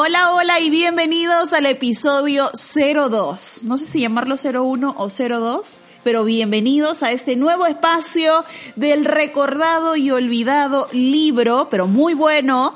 Hola, hola y bienvenidos al episodio 02. No sé si llamarlo 01 o 02, pero bienvenidos a este nuevo espacio del recordado y olvidado libro, pero muy bueno,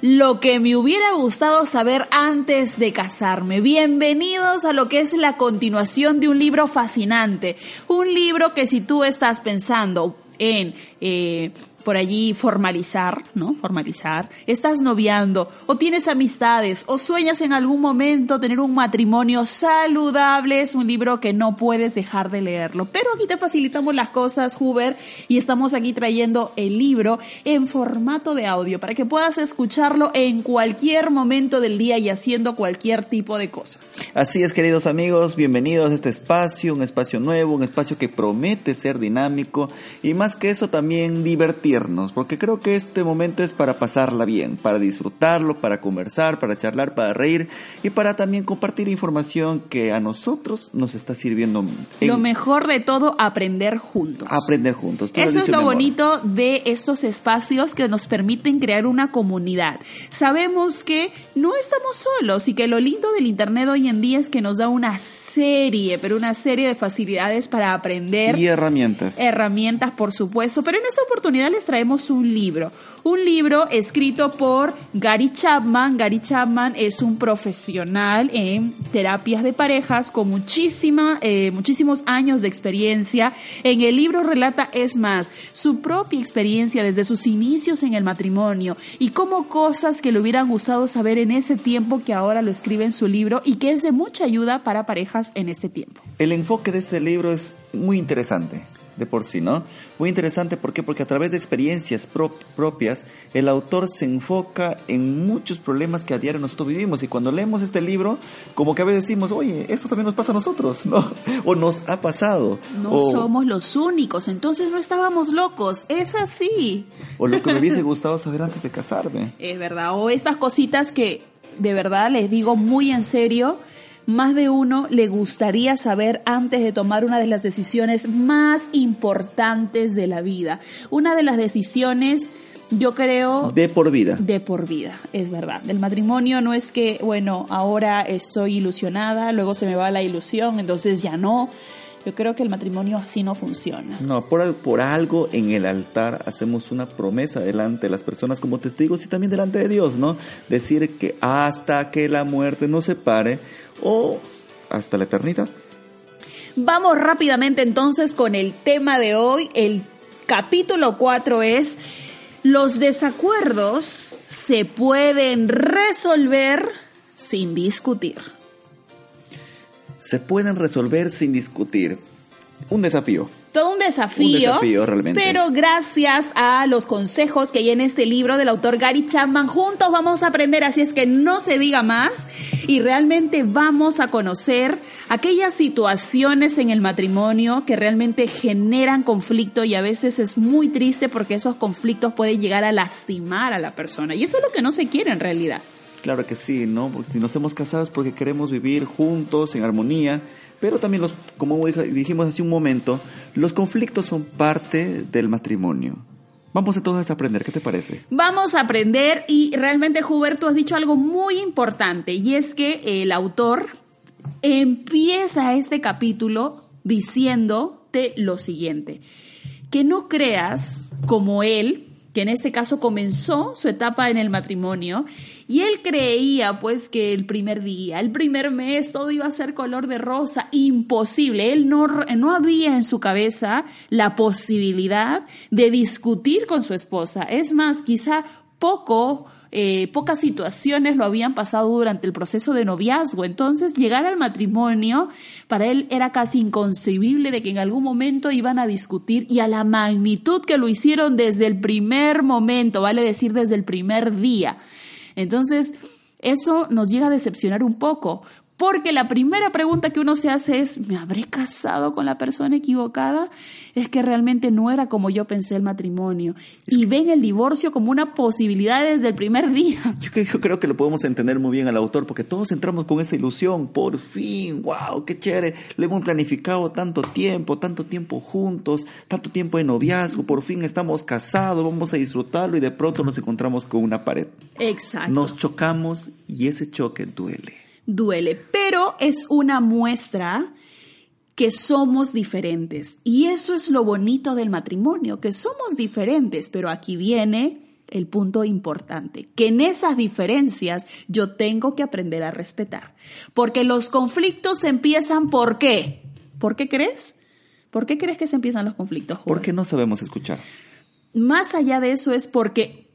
lo que me hubiera gustado saber antes de casarme. Bienvenidos a lo que es la continuación de un libro fascinante. Un libro que si tú estás pensando en eh, por allí formalizar, ¿no? Formalizar. Estás noviando o tienes amistades o sueñas en algún momento tener un matrimonio saludable. Es un libro que no puedes dejar de leerlo. Pero aquí te facilitamos las cosas, Huber, y estamos aquí trayendo el libro en formato de audio para que puedas escucharlo en cualquier momento del día y haciendo cualquier tipo de cosas. Así es, queridos amigos, bienvenidos a este espacio, un espacio nuevo, un espacio que promete ser dinámico y más que eso también divertido porque creo que este momento es para pasarla bien, para disfrutarlo, para conversar, para charlar, para reír y para también compartir información que a nosotros nos está sirviendo. Lo mejor de todo, aprender juntos. Aprender juntos. Eso es lo bonito de estos espacios que nos permiten crear una comunidad. Sabemos que no estamos solos y que lo lindo del Internet hoy en día es que nos da una serie, pero una serie de facilidades para aprender. Y herramientas. Herramientas, por supuesto. Pero en esta oportunidad traemos un libro. Un libro escrito por Gary Chapman. Gary Chapman es un profesional en terapias de parejas con muchísima, eh, muchísimos años de experiencia. En el libro relata, es más, su propia experiencia desde sus inicios en el matrimonio y cómo cosas que le hubieran gustado saber en ese tiempo que ahora lo escribe en su libro y que es de mucha ayuda para parejas en este tiempo. El enfoque de este libro es muy interesante de por sí, ¿no? Muy interesante, ¿por qué? Porque a través de experiencias propias, el autor se enfoca en muchos problemas que a diario nosotros vivimos. Y cuando leemos este libro, como que a veces decimos, oye, esto también nos pasa a nosotros, ¿no? O nos ha pasado. No somos los únicos, entonces no estábamos locos, es así. O lo que me hubiese gustado saber antes de casarme. Es verdad, o estas cositas que de verdad les digo muy en serio, más de uno le gustaría saber antes de tomar una de las decisiones más importantes de la vida. Una de las decisiones yo creo... De por vida. De por vida, es verdad. Del matrimonio no es que, bueno, ahora soy ilusionada, luego se me va la ilusión, entonces ya no. Yo creo que el matrimonio así no funciona. No, por, por algo en el altar hacemos una promesa delante de las personas como testigos y también delante de Dios, ¿no? Decir que hasta que la muerte nos separe o hasta la eternidad. Vamos rápidamente entonces con el tema de hoy. El capítulo 4 es los desacuerdos se pueden resolver sin discutir se pueden resolver sin discutir. Un desafío. Todo un desafío. Un desafío realmente. Pero gracias a los consejos que hay en este libro del autor Gary Chapman, juntos vamos a aprender, así es que no se diga más y realmente vamos a conocer aquellas situaciones en el matrimonio que realmente generan conflicto y a veces es muy triste porque esos conflictos pueden llegar a lastimar a la persona. Y eso es lo que no se quiere en realidad. Claro que sí, ¿no? Porque si nos hemos casado es porque queremos vivir juntos, en armonía, pero también, los, como dijimos hace un momento, los conflictos son parte del matrimonio. Vamos entonces a aprender, ¿qué te parece? Vamos a aprender y realmente, Hubert, tú has dicho algo muy importante y es que el autor empieza este capítulo diciéndote lo siguiente, que no creas como él, que en este caso comenzó su etapa en el matrimonio y él creía pues que el primer día, el primer mes todo iba a ser color de rosa, imposible, él no, no había en su cabeza la posibilidad de discutir con su esposa, es más, quizá poco eh, pocas situaciones lo habían pasado durante el proceso de noviazgo. Entonces, llegar al matrimonio para él era casi inconcebible de que en algún momento iban a discutir y a la magnitud que lo hicieron desde el primer momento, vale decir desde el primer día. Entonces, eso nos llega a decepcionar un poco, Porque la primera pregunta que uno se hace es, ¿me habré casado con la persona equivocada? Es que realmente no era como yo pensé el matrimonio. Y ven el divorcio como una posibilidad desde el primer día. Yo, yo creo que lo podemos entender muy bien al autor, porque todos entramos con esa ilusión. Por fin, wow, qué chévere. Lo hemos planificado tanto tiempo, tanto tiempo juntos, tanto tiempo de noviazgo. Por fin estamos casados, vamos a disfrutarlo y de pronto nos encontramos con una pared. Exacto. Nos chocamos y ese choque duele duele, pero es una muestra que somos diferentes. Y eso es lo bonito del matrimonio, que somos diferentes, pero aquí viene el punto importante, que en esas diferencias yo tengo que aprender a respetar. Porque los conflictos empiezan por qué? ¿Por qué crees? ¿Por qué crees que se empiezan los conflictos? Porque no sabemos escuchar. Más allá de eso es porque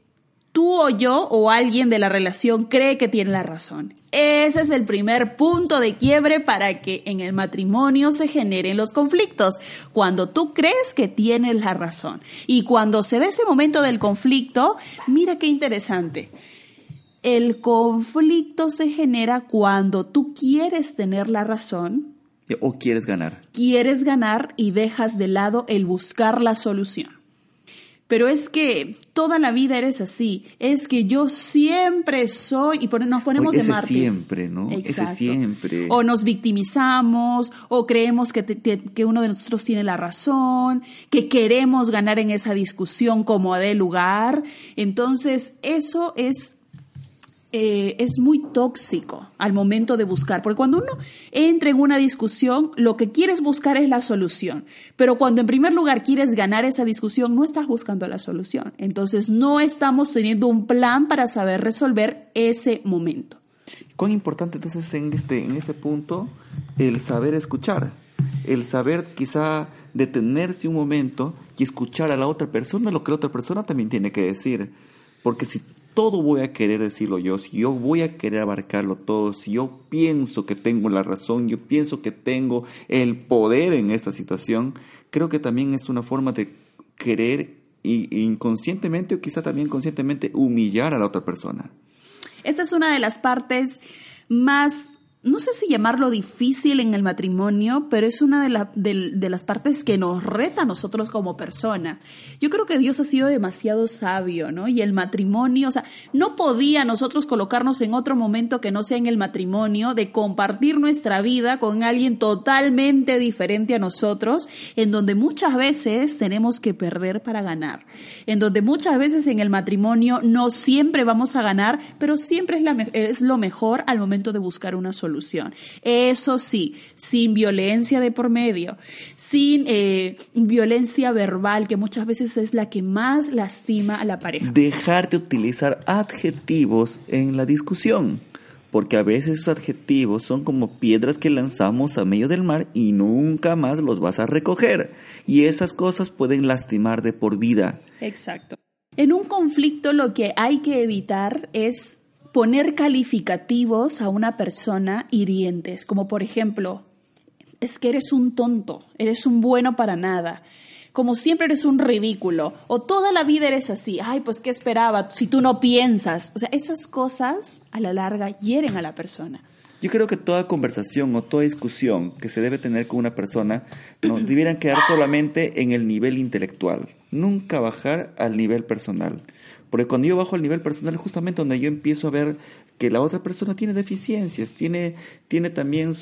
tú o yo o alguien de la relación cree que tiene la razón. Ese es el primer punto de quiebre para que en el matrimonio se generen los conflictos, cuando tú crees que tienes la razón. Y cuando se da ese momento del conflicto, mira qué interesante. El conflicto se genera cuando tú quieres tener la razón. O quieres ganar. Quieres ganar y dejas de lado el buscar la solución. Pero es que toda la vida eres así. Es que yo siempre soy. Y nos ponemos de mártir. siempre, ¿no? Ese siempre. O nos victimizamos, o creemos que, que uno de nosotros tiene la razón, que queremos ganar en esa discusión como de lugar. Entonces, eso es eh, es muy tóxico al momento de buscar, porque cuando uno entra en una discusión, lo que quieres buscar es la solución, pero cuando en primer lugar quieres ganar esa discusión, no estás buscando la solución. Entonces no estamos teniendo un plan para saber resolver ese momento. ¿Cuán importante entonces en este, en este punto el saber escuchar? El saber quizá detenerse un momento y escuchar a la otra persona lo que la otra persona también tiene que decir. Porque si todo voy a querer decirlo yo, si yo voy a querer abarcarlo todo, si yo pienso que tengo la razón, yo pienso que tengo el poder en esta situación, creo que también es una forma de querer inconscientemente o quizá también conscientemente humillar a la otra persona. Esta es una de las partes más no sé si llamarlo difícil en el matrimonio, pero es una de, de, las partes que nos reta a nosotros como personas. Yo creo que Dios ha sido demasiado sabio, ¿no? Y el matrimonio, o sea, no podía nosotros colocarnos en otro momento que no sea en el matrimonio, de compartir nuestra vida con alguien totalmente diferente a nosotros, en donde muchas veces tenemos que perder para ganar, en donde muchas veces en el matrimonio no siempre vamos a ganar, pero siempre es, la, es lo mejor al momento de buscar una solución. Eso sí, sin violencia de por medio, sin eh, violencia verbal, que muchas veces es la que más lastima a la pareja. Dejar de utilizar adjetivos en la discusión porque a veces esos adjetivos son como piedras que lanzamos a medio del mar y nunca más los vas a recoger. Y esas cosas pueden lastimar de por vida. Exacto. En un conflicto lo que hay que evitar es poner calificativos a una persona hirientes, como por ejemplo, es que eres un tonto, eres un bueno para nada, como siempre eres un ridículo, o toda la vida eres así, ay, pues qué esperaba, si tú no piensas. O sea, esas cosas a la larga hieren a la persona. Yo creo que toda conversación o toda discusión que se debe tener con una persona no debieran quedar solamente en el nivel intelectual, nunca bajar al nivel personal. Porque cuando yo bajo al nivel personal es justamente donde yo empiezo a ver que la otra persona tiene deficiencias, tiene, tiene también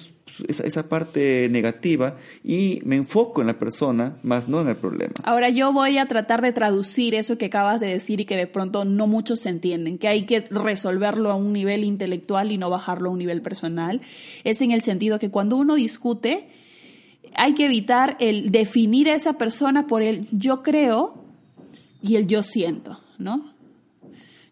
esa, esa, parte negativa y me enfoco en la persona, más no en el problema. Ahora yo voy a tratar de traducir eso que acabas de decir y que de pronto no muchos entienden, que hay que resolverlo a un nivel intelectual y no bajarlo a un nivel personal. Es en el sentido que cuando uno discute, hay que evitar el definir a esa persona por el yo creo y el yo siento, ¿no?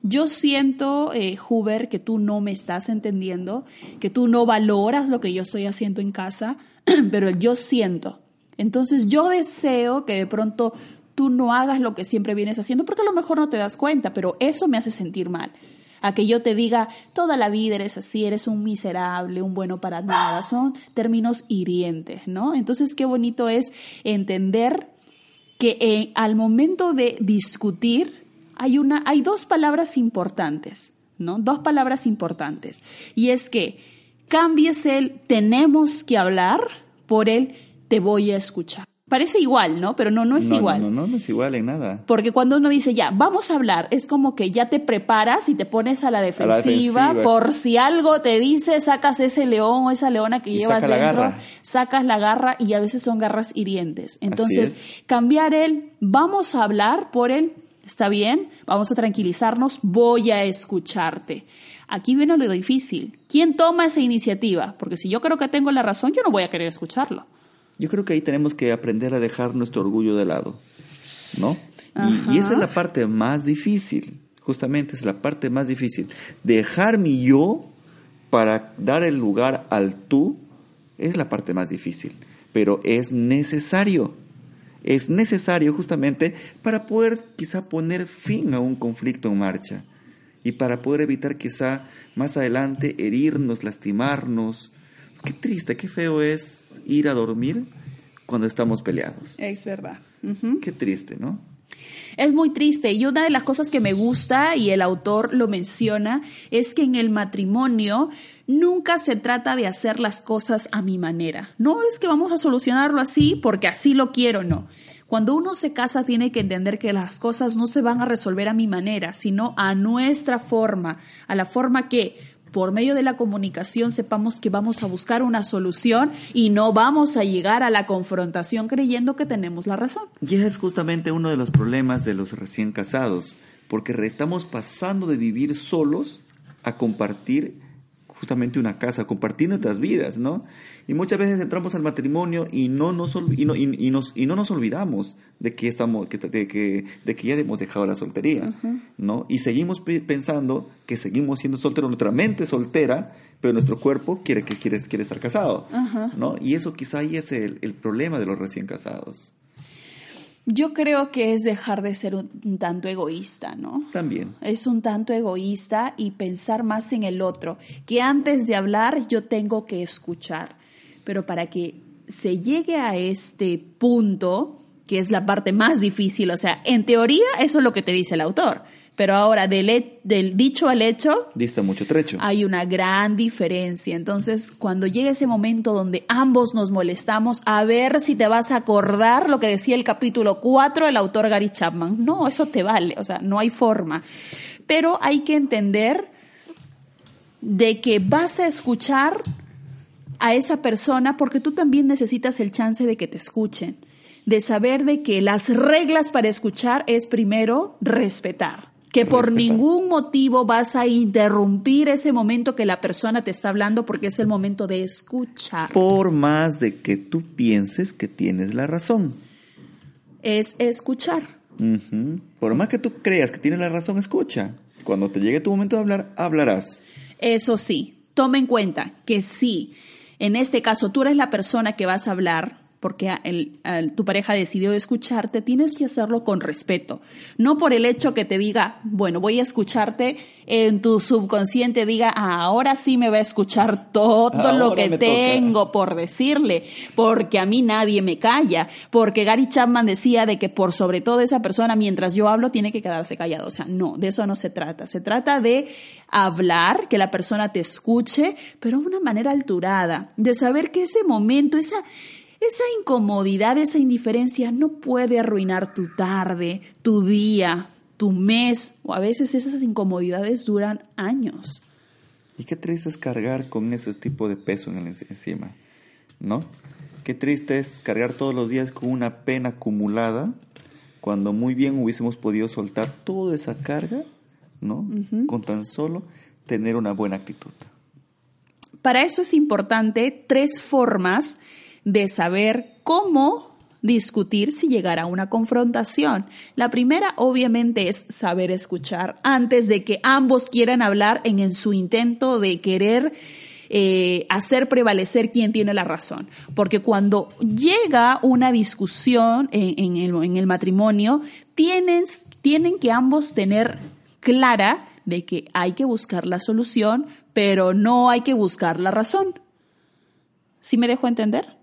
Yo siento, eh, Huber, que tú no me estás entendiendo, que tú no valoras lo que yo estoy haciendo en casa, pero yo siento. Entonces yo deseo que de pronto tú no hagas lo que siempre vienes haciendo, porque a lo mejor no te das cuenta, pero eso me hace sentir mal. A que yo te diga, toda la vida eres así, eres un miserable, un bueno para nada, son términos hirientes, ¿no? Entonces qué bonito es entender que eh, al momento de discutir, hay, una, hay dos palabras importantes, ¿no? Dos palabras importantes. Y es que cambies el tenemos que hablar por el te voy a escuchar. Parece igual, ¿no? Pero no, no es igual. No, no, no es igual en nada. Porque cuando uno dice, ya, vamos a hablar, es como que ya te preparas y te pones a la defensiva, por si algo te dice, sacas ese león o esa leona que llevas dentro, sacas la garra y a veces son garras hirientes. Entonces, cambiar el, vamos a hablar por el, está bien, vamos a tranquilizarnos, voy a escucharte. Aquí viene lo difícil. ¿Quién toma esa iniciativa? Porque si yo creo que tengo la razón, yo no voy a querer escucharlo. Yo creo que ahí tenemos que aprender a dejar nuestro orgullo de lado, ¿no? Y, esa es la parte más difícil, justamente es la parte más difícil. Dejar mi yo para dar el lugar al tú es la parte más difícil, pero es necesario. Es necesario justamente para poder quizá poner fin a un conflicto en marcha y para poder evitar quizá más adelante herirnos, lastimarnos. Qué triste, qué feo es ir a dormir cuando estamos peleados. Es verdad. Qué triste, ¿no? Es muy triste y una de las cosas que me gusta y el autor lo menciona es que en el matrimonio nunca se trata de hacer las cosas a mi manera. No es que vamos a solucionarlo así porque así lo quiero, no. Cuando uno se casa tiene que entender que las cosas no se van a resolver a mi manera, sino a nuestra forma, a la forma que por medio de la comunicación sepamos que vamos a buscar una solución y no vamos a llegar a la confrontación creyendo que tenemos la razón. Y es justamente uno de los problemas de los recién casados, porque estamos pasando de vivir solos a compartir justamente una casa, compartir nuestras vidas, ¿no? Y muchas veces entramos al matrimonio y no nos, y no, y, nos, y no nos olvidamos de que, estamos, que, de, que, de que ya hemos dejado la soltería, ¿no? Y seguimos pensando que seguimos siendo solteros, nuestra mente soltera, pero nuestro cuerpo quiere, que quiere, quiere estar casado, ¿no? Y eso quizá ahí es el, el problema de los recién casados. Yo creo que es dejar de ser un, tanto egoísta, ¿no? También. Es un tanto egoísta y pensar más en el otro, que antes de hablar yo tengo que escuchar. Pero para que se llegue a este punto, que es la parte más difícil, o sea, en teoría eso es lo que te dice el autor, pero ahora del, del dicho al hecho... Dista mucho trecho. Hay una gran diferencia. Entonces, cuando llega ese momento donde ambos nos molestamos, a ver si te vas a acordar lo que decía el capítulo 4 el autor Gary Chapman. No, eso te vale, o sea, no hay forma. Pero hay que entender de que vas a escuchar a esa persona porque tú también necesitas el chance de que te escuchen, de saber de que las reglas para escuchar es primero respetar que por ningún motivo vas a interrumpir ese momento que la persona te está hablando porque es el momento de escuchar. Por más de que tú pienses que tienes la razón. Es escuchar. Por más que tú creas que tienes la razón, escucha. Cuando te llegue tu momento de hablar, hablarás. Eso sí, toma en cuenta que si en este caso tú eres la persona que vas a hablar, porque tu pareja decidió escucharte, tienes que hacerlo con respeto. No por el hecho que te diga, bueno, voy a escucharte, en tu subconsciente diga, ah, ahora sí me va a escuchar todo lo que tengo por decirle, porque a mí nadie me calla, porque Gary Chapman decía de que por sobre todo esa persona, mientras yo hablo, tiene que quedarse callado. O sea, no, de eso no se trata. Se trata de hablar, que la persona te escuche, pero de una manera alturada, de saber que ese momento, esa esa incomodidad, esa indiferencia no puede arruinar tu tarde, tu día, tu mes, o a veces esas incomodidades duran años. Y qué triste es cargar con ese tipo de peso en el encima, ¿no? Qué triste es cargar todos los días con una pena acumulada cuando muy bien hubiésemos podido soltar toda esa carga, ¿no? Con tan solo tener una buena actitud. Para eso es importante tres formas de saber cómo discutir si llegara a una confrontación. La primera obviamente es saber escuchar antes de que ambos quieran hablar en, su intento de querer eh, hacer prevalecer quién tiene la razón. Porque cuando llega una discusión en, el, en el, matrimonio, tienen, tienen que ambos tener clara de que hay que buscar la solución, pero no hay que buscar la razón. ¿Sí me dejo entender?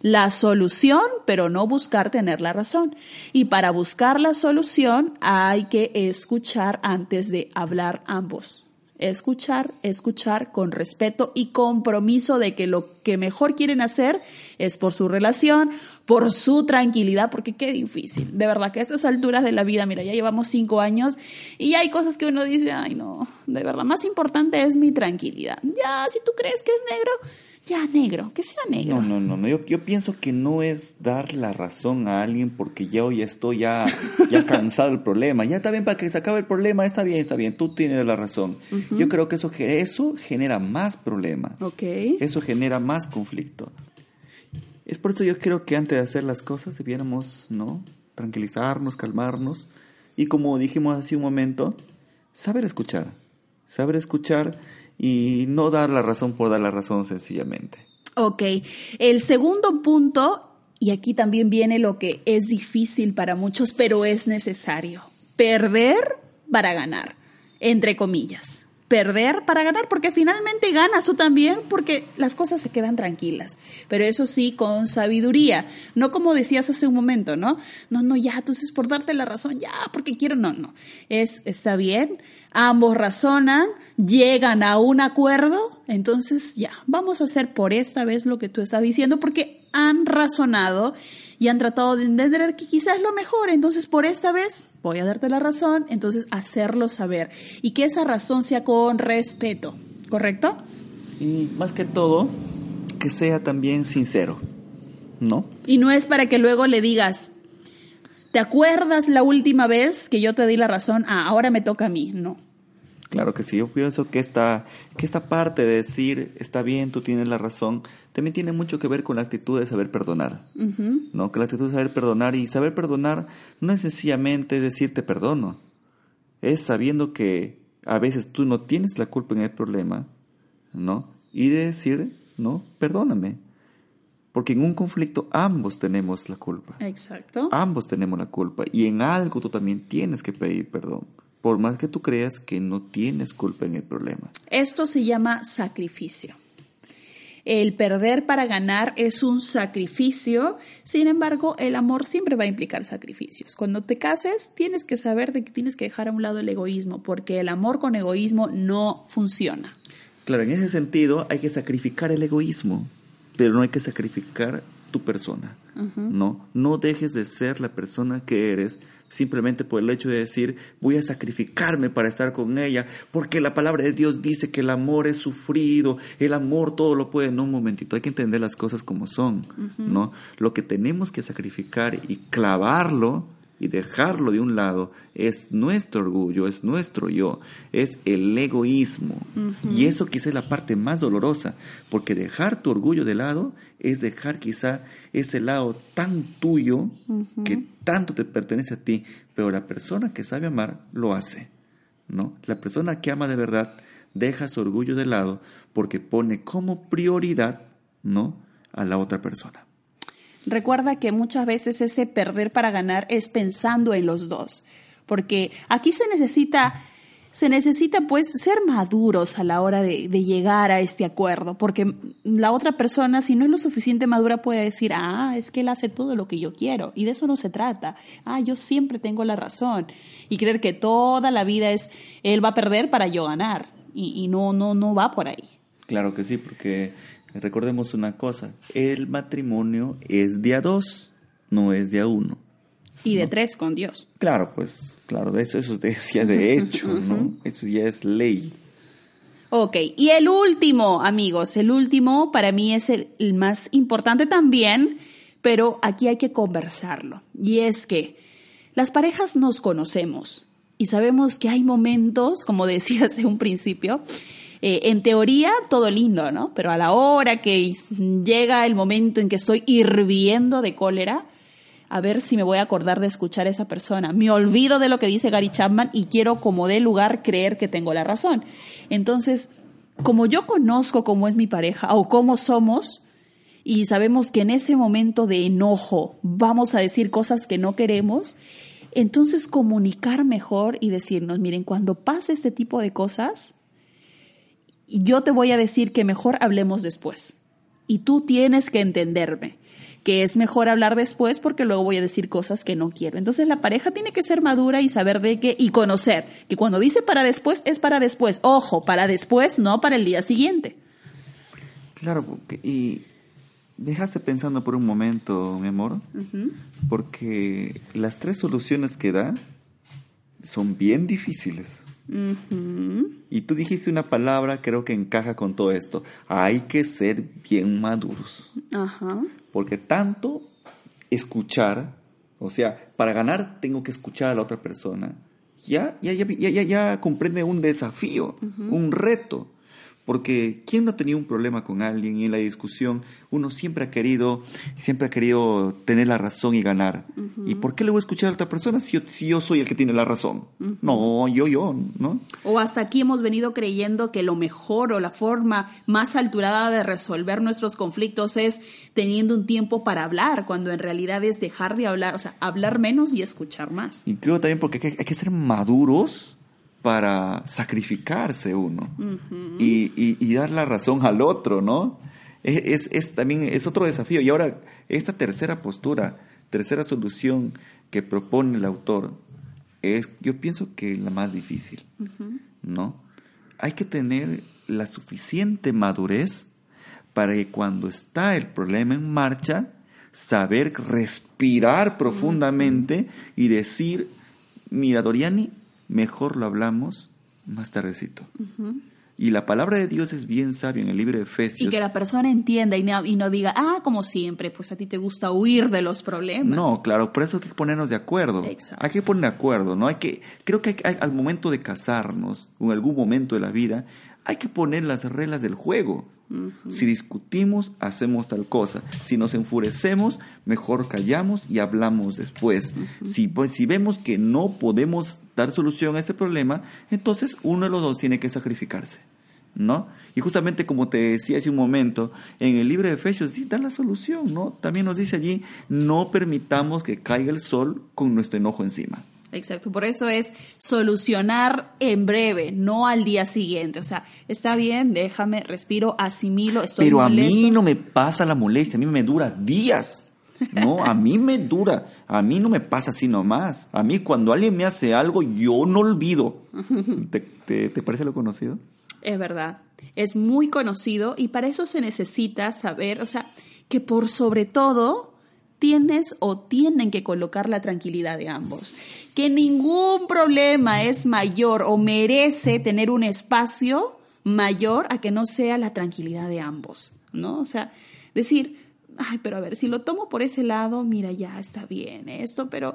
La solución, pero no buscar tener la razón. Y para buscar la solución hay que escuchar antes de hablar ambos. escuchar, escuchar con respeto y compromiso de que lo que mejor quieren hacer es por su relación, por su tranquilidad, porque qué difícil. De verdad que a estas alturas de la vida, mira, ya llevamos cinco años y hay cosas que uno dice, ay no, de verdad, más importante es mi tranquilidad. Ya, si tú crees que es negro, ya negro, que sea negro. No, no, no, no. Yo, yo pienso que no es dar la razón a alguien porque ya estoy ya, ya cansado del problema. Ya está bien para que se acabe el problema, está bien, está bien, tú tienes la razón. Yo creo que eso, eso genera más problema. Ok. Eso genera más conflicto. Es por eso yo creo que antes de hacer las cosas debiéramos, ¿no? Tranquilizarnos, calmarnos y como dijimos hace un momento, saber escuchar. Saber escuchar y no dar la razón por dar la razón sencillamente. Ok, el segundo punto, y aquí también viene lo que es difícil para muchos, pero es necesario, perder para ganar, entre comillas perder para ganar, porque finalmente ganas tú también, porque las cosas se quedan tranquilas. Pero eso sí, con sabiduría, no como decías hace un momento, ¿no? No, no, ya, entonces por darte la razón, ya, porque quiero, no, no. Es, está bien, ambos razonan, llegan a un acuerdo, entonces ya, vamos a hacer por esta vez lo que tú estás diciendo, porque han razonado y han tratado de entender que quizás es lo mejor, entonces por esta vez voy a darte la razón, entonces hacerlo saber y que esa razón sea con respeto, ¿correcto? Y más que todo, que sea también sincero, ¿no? Y no es para que luego le digas, ¿te acuerdas la última vez que yo te di la razón? Ah, ahora me toca a mí, no. Claro que sí, yo pienso que esta, que esta parte de decir, está bien, tú tienes la razón, también tiene mucho que ver con la actitud de saber perdonar. ¿no? Que la actitud de saber perdonar y saber perdonar no es sencillamente decir te perdono, es sabiendo que a veces tú no tienes la culpa en el problema, ¿no? Y de decir, no, perdóname. Porque en un conflicto ambos tenemos la culpa. Exacto. Ambos tenemos la culpa. Y en algo tú también tienes que pedir perdón por más que tú creas que no tienes culpa en el problema. Esto se llama sacrificio. El perder para ganar es un sacrificio, sin embargo, el amor siempre va a implicar sacrificios. Cuando te cases, tienes que saber de que tienes que dejar a un lado el egoísmo, porque el amor con egoísmo no funciona. Claro, en ese sentido hay que sacrificar el egoísmo, pero no hay que sacrificar tu persona. No, no dejes de ser la persona que eres simplemente por el hecho de decir voy a sacrificarme para estar con ella, porque la palabra de Dios dice que el amor es sufrido, el amor todo lo puede. No, un momentito, hay que entender las cosas como son, ¿no? Lo que tenemos que sacrificar y clavarlo y dejarlo de un lado es nuestro orgullo, es nuestro yo, es el egoísmo. Y eso quizá es la parte más dolorosa, porque dejar tu orgullo de lado es dejar quizá ese lado tan tuyo que tanto te pertenece a ti, pero la persona que sabe amar lo hace, ¿no? La persona que ama de verdad deja su orgullo de lado porque pone como prioridad, ¿no? a la otra persona. Recuerda que muchas veces ese perder para ganar es pensando en los dos, porque aquí se necesita se necesita pues ser maduros a la hora de, llegar a este acuerdo, porque la otra persona, si no es lo suficiente madura, puede decir, ah, es que él hace todo lo que yo quiero, y de eso no se trata, ah, yo siempre tengo la razón, y creer que toda la vida es, él va a perder para yo ganar, y, y no, no, no va por ahí. Claro que sí, porque Recordemos una cosa, el matrimonio es de a dos, no es de a uno. Y de tres con Dios. Claro, pues, claro, de eso, eso es ya de hecho, ¿no? Eso ya es ley. Ok, y el último, amigos, el último para mí es el, el más importante también, pero aquí hay que conversarlo. Y es que las parejas nos conocemos y sabemos que hay momentos, como decía hace un principio, eh, en teoría todo lindo, ¿no? Pero a la hora que llega el momento en que estoy hirviendo de cólera, a ver si me voy a acordar de escuchar a esa persona. Me olvido de lo que dice Gary Chapman y quiero como de lugar creer que tengo la razón. Entonces, como yo conozco cómo es mi pareja o cómo somos, y sabemos que en ese momento de enojo vamos a decir cosas que no queremos, entonces comunicar mejor y decirnos, miren, cuando pase este tipo de cosas, yo te voy a decir que mejor hablemos después. Y tú tienes que entenderme. que es mejor hablar después porque luego voy a decir cosas que no quiero. Entonces la pareja tiene que ser madura y saber de qué y conocer que cuando dice para después es para después. Ojo, para después, no para el día siguiente. Claro, porque, y dejaste pensando por un momento, mi amor, porque las tres soluciones que da son bien difíciles. Y tú dijiste una palabra, creo que encaja con todo esto. Hay que ser bien maduros. Porque tanto escuchar, o sea, para ganar tengo que escuchar a la otra persona. Ya, ya, ya, ya, ya comprende un desafío, un reto. Porque ¿quién no ha tenido un problema con alguien y en la discusión uno siempre ha querido, siempre ha querido tener la razón y ganar? ¿Y por qué le voy a escuchar a otra persona si yo, soy el que tiene la razón? No, yo, yo, ¿no? O hasta aquí hemos venido creyendo que lo mejor o la forma más alturada de resolver nuestros conflictos es teniendo un tiempo para hablar, cuando en realidad es dejar de hablar, o sea, hablar menos y escuchar más. Y creo también porque hay que ser maduros para sacrificarse uno y, dar la razón al otro, ¿no? Es, es, también es otro desafío. Y ahora, esta tercera postura, tercera solución que propone el autor, es, yo pienso que la más difícil, ¿no? Hay que tener la suficiente madurez para que cuando está el problema en marcha, saber respirar profundamente y decir, mira, Doriani, mejor lo hablamos más tardecito. Y la palabra de Dios es bien sabia en el libro de Efesios. Y que la persona entienda y no, y no, diga, ah, como siempre, pues a ti te gusta huir de los problemas. No, claro, por eso hay que ponernos de acuerdo. Hay que poner de acuerdo, ¿no? Hay que, creo que al momento de casarnos, o en algún momento de la vida, hay que poner las reglas del juego. Si discutimos, hacemos tal cosa. Si nos enfurecemos, mejor callamos y hablamos después. si, pues, si vemos que no podemos dar solución a ese problema, entonces uno de los dos tiene que sacrificarse. ¿No? Y justamente como te decía hace un momento, en el libro de Efesios sí da la solución, ¿no? También nos dice allí, no permitamos que caiga el sol con nuestro enojo encima. Exacto, por eso es solucionar en breve, no al día siguiente. O sea, está bien, déjame, respiro, asimilo, estoy Pero a mí no me pasa la molestia, a mí me dura días. No, a mí me dura, a mí no me pasa así nomás. A mí cuando alguien me hace algo, yo no olvido. ¿Te, te parece lo conocido? Es verdad, es muy conocido y para eso se necesita saber, o sea, que por sobre todo tienes o tienen que colocar la tranquilidad de ambos. Que ningún problema es mayor o merece tener un espacio mayor a que no sea la tranquilidad de ambos, ¿no? O sea, decir, ay, pero a ver, si lo tomo por ese lado, mira, ya está bien esto, pero,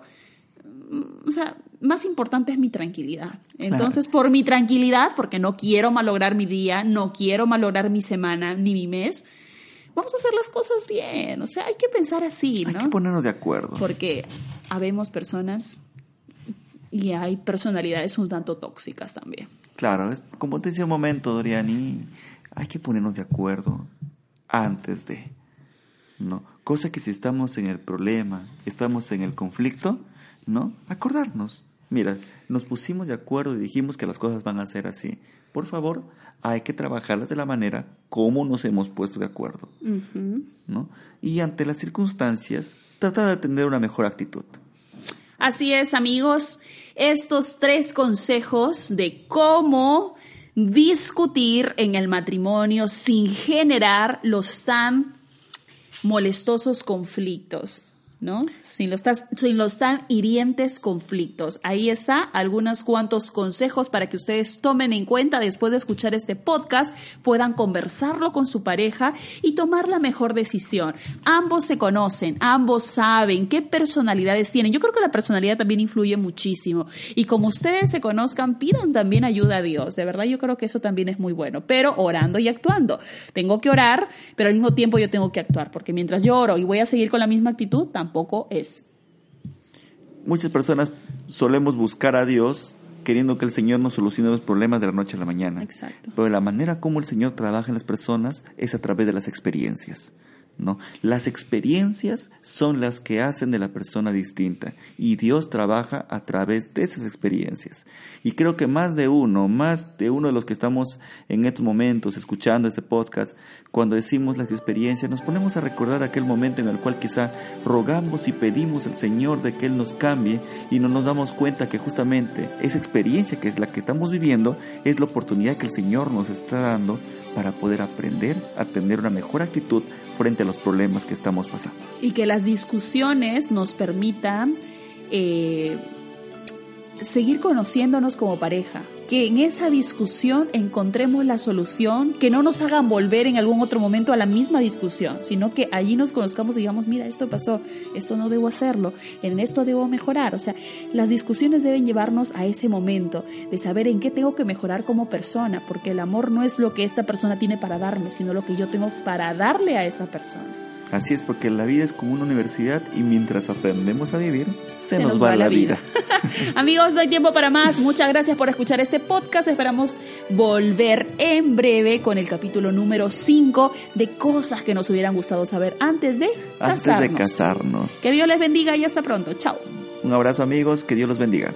mm, o sea, más importante es mi tranquilidad. Entonces, por mi tranquilidad, porque no quiero malograr mi día, no quiero malograr mi semana ni mi mes, vamos a hacer las cosas bien. O sea, hay que pensar así, ¿no? Hay que ponernos de acuerdo. Porque habemos personas y hay personalidades un tanto tóxicas también. Claro, como te decía un momento, Doriani, hay que ponernos de acuerdo antes de, ¿no? Cosa que si estamos en el problema, estamos en el conflicto, ¿no? Acordarnos. Mira, nos pusimos de acuerdo y dijimos que las cosas van a ser así por favor, hay que trabajarlas de la manera como nos hemos puesto de acuerdo. ¿no? Y ante las circunstancias, tratar de tener una mejor actitud. Así es, amigos, estos tres consejos de cómo discutir en el matrimonio sin generar los tan molestosos conflictos. ¿No? Sin los, tan hirientes conflictos. Ahí está algunos cuantos consejos para que ustedes tomen en cuenta después de escuchar este podcast, puedan conversarlo con su pareja y tomar la mejor decisión. Ambos se conocen, ambos saben qué personalidades tienen. Yo creo que la personalidad también influye muchísimo. Y como ustedes se conozcan, pidan también ayuda a Dios. De verdad, yo creo que eso también es muy bueno. Pero orando y actuando. Tengo que orar, pero al mismo tiempo yo tengo que actuar, porque mientras yo oro y voy a seguir con la misma actitud, tampoco es. Muchas personas solemos buscar a Dios queriendo que el Señor nos solucione los problemas de la noche a la mañana. Exacto. Pero la manera como el Señor trabaja en las personas es a través de las experiencias. ¿No? Las experiencias son las que hacen de la persona distinta y Dios trabaja a través de esas experiencias. Y creo que más de uno, más de uno de los que estamos en estos momentos escuchando este podcast, cuando decimos las experiencias, nos ponemos a recordar aquel momento en el cual quizá rogamos y pedimos al Señor de que Él nos cambie y no nos damos cuenta que justamente esa experiencia que es la que estamos viviendo es la oportunidad que el Señor nos está dando para poder aprender a tener una mejor actitud frente a los problemas que estamos pasando. Y que las discusiones nos permitan eh, seguir conociéndonos como pareja, que en esa discusión encontremos la solución, que no nos hagan volver en algún otro momento a la misma discusión, sino que allí nos conozcamos y digamos, mira, esto pasó, esto no debo hacerlo, en esto debo mejorar. O sea, las discusiones deben llevarnos a ese momento de saber en qué tengo que mejorar como persona, porque el amor no es lo que esta persona tiene para darme, sino lo que yo tengo para darle a esa persona. Así es, porque la vida es como una universidad y mientras aprendemos a vivir, se, nos, va, la vida. Amigos, no hay tiempo para más. Muchas gracias por escuchar este podcast. Esperamos volver en breve con el capítulo número 5 de cosas que nos hubieran gustado saber antes de casarnos. Antes de casarnos. Que Dios les bendiga y hasta pronto. Chao. Un abrazo amigos, que Dios los bendiga.